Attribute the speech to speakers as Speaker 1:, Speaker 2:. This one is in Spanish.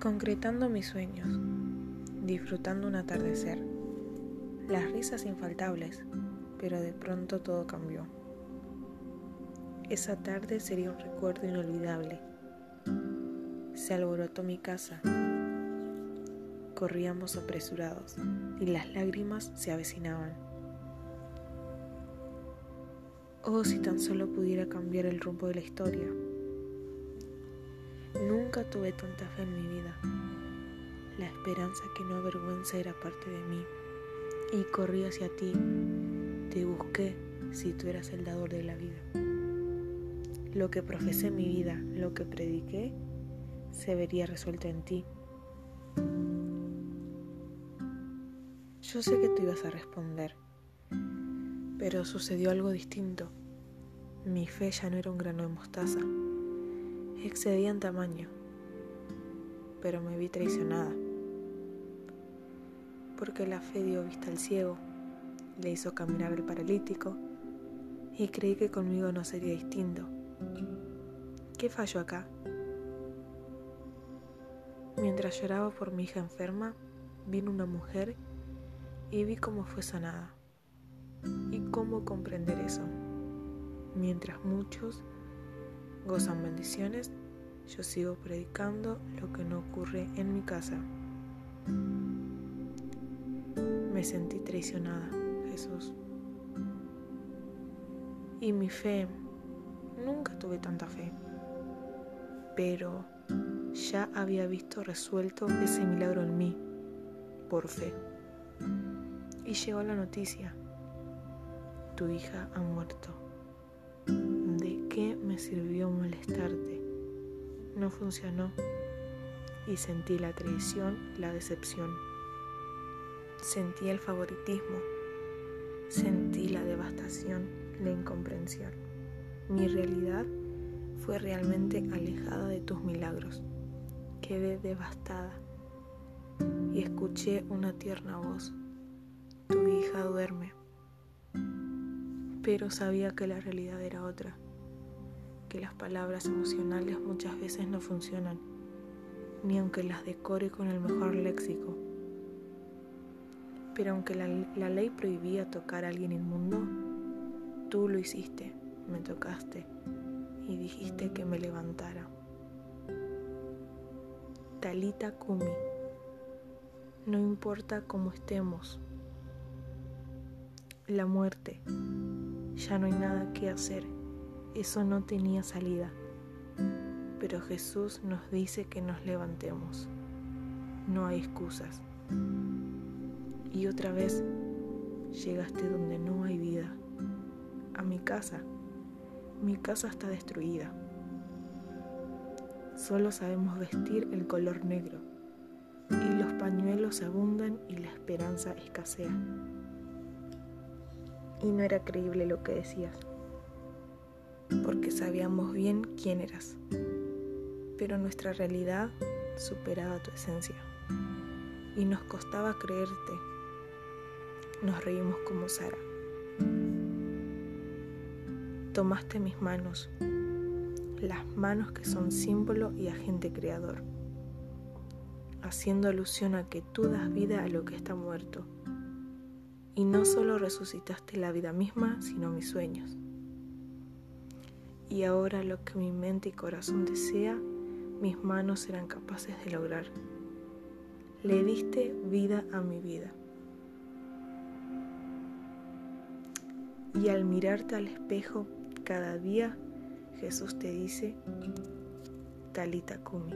Speaker 1: concretando mis sueños, disfrutando un atardecer, las risas infaltables, pero de pronto todo cambió. Esa tarde sería un recuerdo inolvidable. Se alborotó mi casa. Corríamos apresurados y las lágrimas se avecinaban. Oh, si tan solo pudiera cambiar el rumbo de la historia. Nunca tuve tanta fe en mi vida. La esperanza que no avergüenza era parte de mí. Y corrí hacia ti. Te busqué si tú eras el dador de la vida. Lo que profesé en mi vida, lo que prediqué, se vería resuelto en ti. Yo sé que tú ibas a responder, pero sucedió algo distinto. Mi fe ya no era un grano de mostaza excedía en tamaño, pero me vi traicionada, porque la fe dio vista al ciego, le hizo caminar al paralítico y creí que conmigo no sería distinto. ¿Qué falló acá? Mientras lloraba por mi hija enferma, vino una mujer y vi cómo fue sanada. ¿Y cómo comprender eso? Mientras muchos gozan bendiciones, yo sigo predicando lo que no ocurre en mi casa. Me sentí traicionada, Jesús. Y mi fe, nunca tuve tanta fe, pero ya había visto resuelto ese milagro en mí, por fe. Y llegó la noticia, tu hija ha muerto qué me sirvió molestarte? No funcionó y sentí la traición, la decepción. Sentí el favoritismo, sentí la devastación, la incomprensión. Mi realidad fue realmente alejada de tus milagros. Quedé devastada y escuché una tierna voz. Tu hija duerme. Pero sabía que la realidad era otra que las palabras emocionales muchas veces no funcionan, ni aunque las decore con el mejor léxico. Pero aunque la, ley prohibía tocar a alguien inmundo, tú lo hiciste, me tocaste y dijiste que me levantara. Talita Kumi, no importa cómo estemos, la muerte, ya no hay nada que hacer eso no tenía salida. Pero Jesús nos dice que nos levantemos. No hay excusas. Y otra vez llegaste donde no hay vida. A mi casa. Mi casa está destruida. Solo sabemos vestir el color negro. Y los pañuelos abundan y la esperanza escasea. Y no era creíble lo que decías porque sabíamos bien quién eras, pero nuestra realidad superaba tu esencia y nos costaba creerte. Nos reímos como Sara. Tomaste mis manos, las manos que son símbolo y agente creador, haciendo alusión a que tú das vida a lo que está muerto. Y no solo resucitaste la vida misma, sino mis sueños y ahora lo que mi mente y corazón desea, mis manos serán capaces de lograr. Le diste vida a mi vida. Y al mirarte al espejo cada día, Jesús te dice, Talita Kumi.